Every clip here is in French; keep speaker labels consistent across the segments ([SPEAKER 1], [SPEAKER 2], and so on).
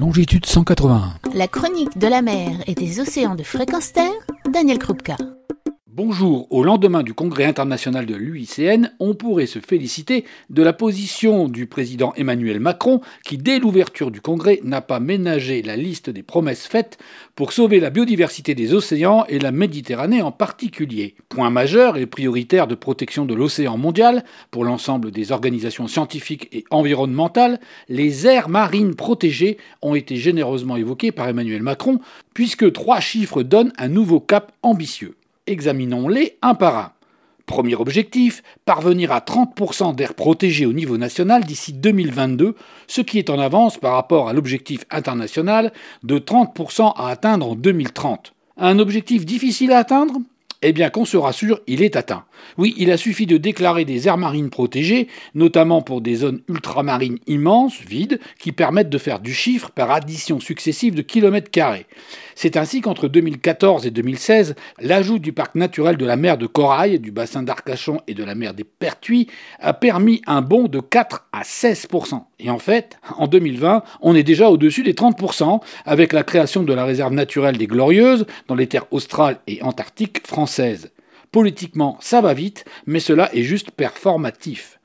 [SPEAKER 1] longitude 181.
[SPEAKER 2] La chronique de la mer et des océans de fréquence terre, Daniel Krupka.
[SPEAKER 1] Bonjour, au lendemain du congrès international de l'UICN, on pourrait se féliciter de la position du président Emmanuel Macron qui, dès l'ouverture du congrès, n'a pas ménagé la liste des promesses faites pour sauver la biodiversité des océans et la Méditerranée en particulier. Point majeur et prioritaire de protection de l'océan mondial pour l'ensemble des organisations scientifiques et environnementales, les aires marines protégées ont été généreusement évoquées par Emmanuel Macron puisque trois chiffres donnent un nouveau cap ambitieux. Examinons-les un par un. Premier objectif, parvenir à 30% d'air protégé au niveau national d'ici 2022, ce qui est en avance par rapport à l'objectif international de 30% à atteindre en 2030. Un objectif difficile à atteindre? Eh bien, qu'on se rassure, il est atteint. Oui, il a suffi de déclarer des aires marines protégées, notamment pour des zones ultramarines immenses, vides, qui permettent de faire du chiffre par addition successive de kilomètres carrés. C'est ainsi qu'entre 2014 et 2016, l'ajout du parc naturel de la mer de Corail, du bassin d'Arcachon et de la mer des Pertuis a permis un bond de 4 à 16% Et en fait, en 2020, on est déjà au-dessus des 30% avec la création de la réserve naturelle des Glorieuses dans les terres australes et antarctiques françaises. Politiquement, ça va vite, mais cela est juste performatif.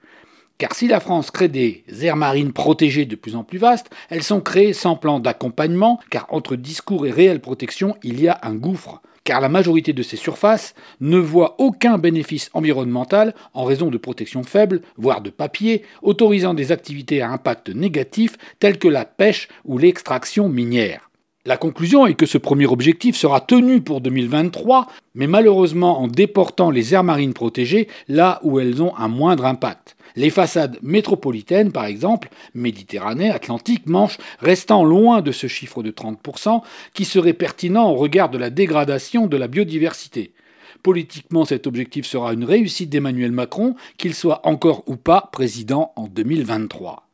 [SPEAKER 1] Car si la France crée des aires marines protégées de plus en plus vastes, elles sont créées sans plan d'accompagnement, car entre discours et réelle protection, il y a un gouffre. Car la majorité de ces surfaces ne voit aucun bénéfice environnemental en raison de protection faible, voire de papier, autorisant des activités à impact négatif telles que la pêche ou l'extraction minière. La conclusion est que ce premier objectif sera tenu pour 2023, mais malheureusement en déportant les aires marines protégées là où elles ont un moindre impact. Les façades métropolitaines, par exemple, Méditerranée, Atlantique, Manche, restant loin de ce chiffre de 30%, qui serait pertinent au regard de la dégradation de la biodiversité. Politiquement, cet objectif sera une réussite d'Emmanuel Macron, qu'il soit encore ou pas président en 2023.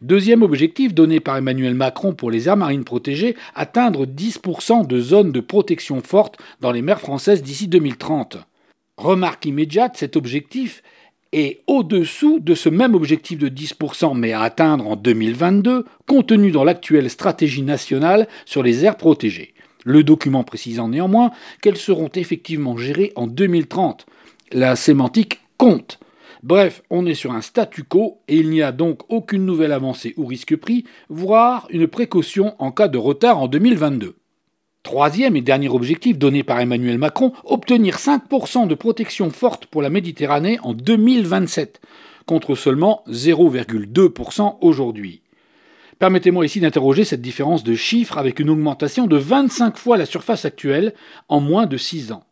[SPEAKER 1] Deuxième objectif donné par Emmanuel Macron pour les aires marines protégées, atteindre 10% de zones de protection forte dans les mers françaises d'ici 2030. Remarque immédiate, cet objectif et au-dessous de ce même objectif de 10%, mais à atteindre en 2022, contenu dans l'actuelle stratégie nationale sur les aires protégées. Le document précisant néanmoins qu'elles seront effectivement gérées en 2030. La sémantique compte. Bref, on est sur un statu quo et il n'y a donc aucune nouvelle avancée ou risque pris, voire une précaution en cas de retard en 2022. Troisième et dernier objectif donné par Emmanuel Macron, obtenir 5% de protection forte pour la Méditerranée en 2027, contre seulement 0,2% aujourd'hui. Permettez-moi ici d'interroger cette différence de chiffres avec une augmentation de 25 fois la surface actuelle en moins de 6 ans.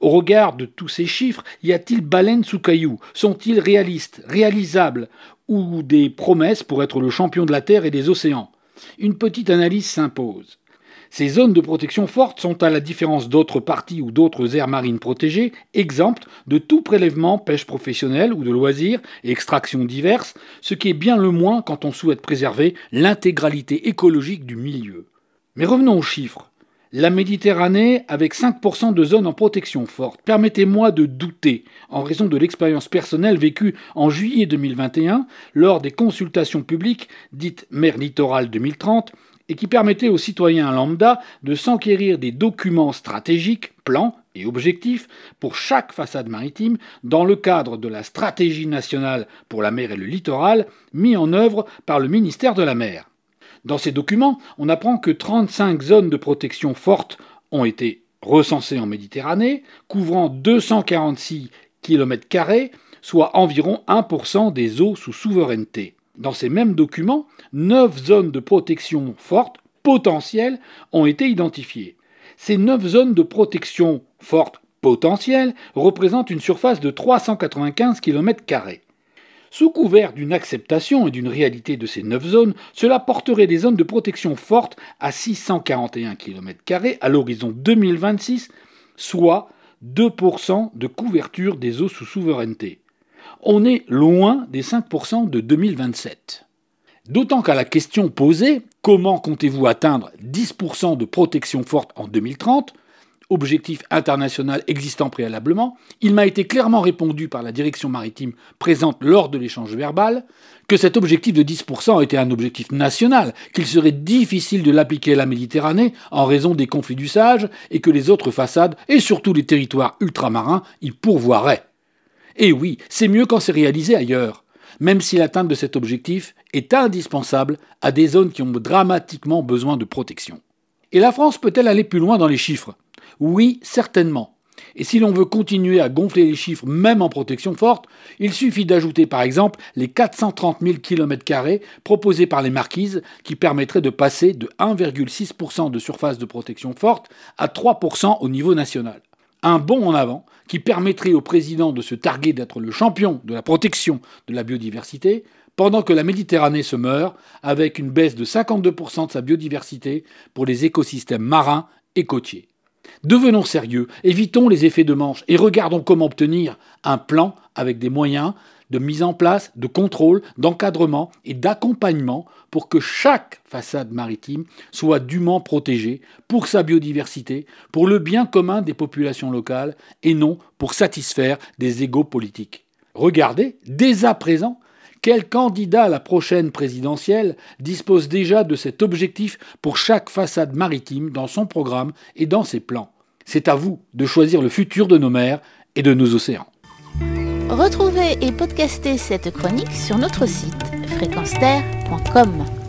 [SPEAKER 1] Au regard de tous ces chiffres, y a-t-il baleine sous cailloux? Sont-ils réalistes, réalisables? Ou des promesses pour être le champion de la Terre et des océans? Une petite analyse s'impose. Ces zones de protection forte sont, à la différence d'autres parties ou d'autres aires marines protégées, exemptes de tout prélèvement, pêche professionnelle ou de loisirs et extractions diverses, ce qui est bien le moins quand on souhaite préserver l'intégralité écologique du milieu. Mais revenons aux chiffres. La Méditerranée, avec 5% de zones en protection forte, permettez-moi de douter, en raison de l'expérience personnelle vécue en juillet 2021 lors des consultations publiques dites Mer Littorale 2030 et qui permettait aux citoyens lambda de s'enquérir des documents stratégiques, plans et objectifs pour chaque façade maritime dans le cadre de la stratégie nationale pour la mer et le littoral mis en œuvre par le ministère de la mer. Dans ces documents, on apprend que 35 zones de protection fortes ont été recensées en Méditerranée, couvrant 246 km, soit environ 1% des eaux sous souveraineté. Dans ces mêmes documents, neuf zones de protection fortes potentielles ont été identifiées. Ces neuf zones de protection fortes potentielles représentent une surface de 395 km. Sous couvert d'une acceptation et d'une réalité de ces neuf zones, cela porterait des zones de protection fortes à 641 km à l'horizon 2026, soit 2% de couverture des eaux sous souveraineté on est loin des 5% de 2027. D'autant qu'à la question posée, comment comptez-vous atteindre 10% de protection forte en 2030 objectif international existant préalablement, il m'a été clairement répondu par la direction maritime présente lors de l'échange verbal que cet objectif de 10% était un objectif national, qu'il serait difficile de l'appliquer à la Méditerranée en raison des conflits du Sage et que les autres façades et surtout les territoires ultramarins y pourvoiraient. Et oui, c'est mieux quand c'est réalisé ailleurs, même si l'atteinte de cet objectif est indispensable à des zones qui ont dramatiquement besoin de protection. Et la France peut-elle aller plus loin dans les chiffres? Oui, certainement. Et si l'on veut continuer à gonfler les chiffres même en protection forte, il suffit d'ajouter par exemple les 430 000 km proposés par les marquises qui permettraient de passer de 1,6% de surface de protection forte à 3% au niveau national. Un bond en avant qui permettrait au président de se targuer d'être le champion de la protection de la biodiversité, pendant que la Méditerranée se meurt avec une baisse de 52% de sa biodiversité pour les écosystèmes marins et côtiers. Devenons sérieux, évitons les effets de manche et regardons comment obtenir un plan avec des moyens de mise en place, de contrôle, d'encadrement et d'accompagnement pour que chaque façade maritime soit dûment protégée pour sa biodiversité, pour le bien commun des populations locales et non pour satisfaire des égaux politiques. Regardez, dès à présent, quel candidat à la prochaine présidentielle dispose déjà de cet objectif pour chaque façade maritime dans son programme et dans ses plans? C'est à vous de choisir le futur de nos mers et de nos océans.
[SPEAKER 2] Retrouvez et podcastez cette chronique sur notre site fréquenceterre.com.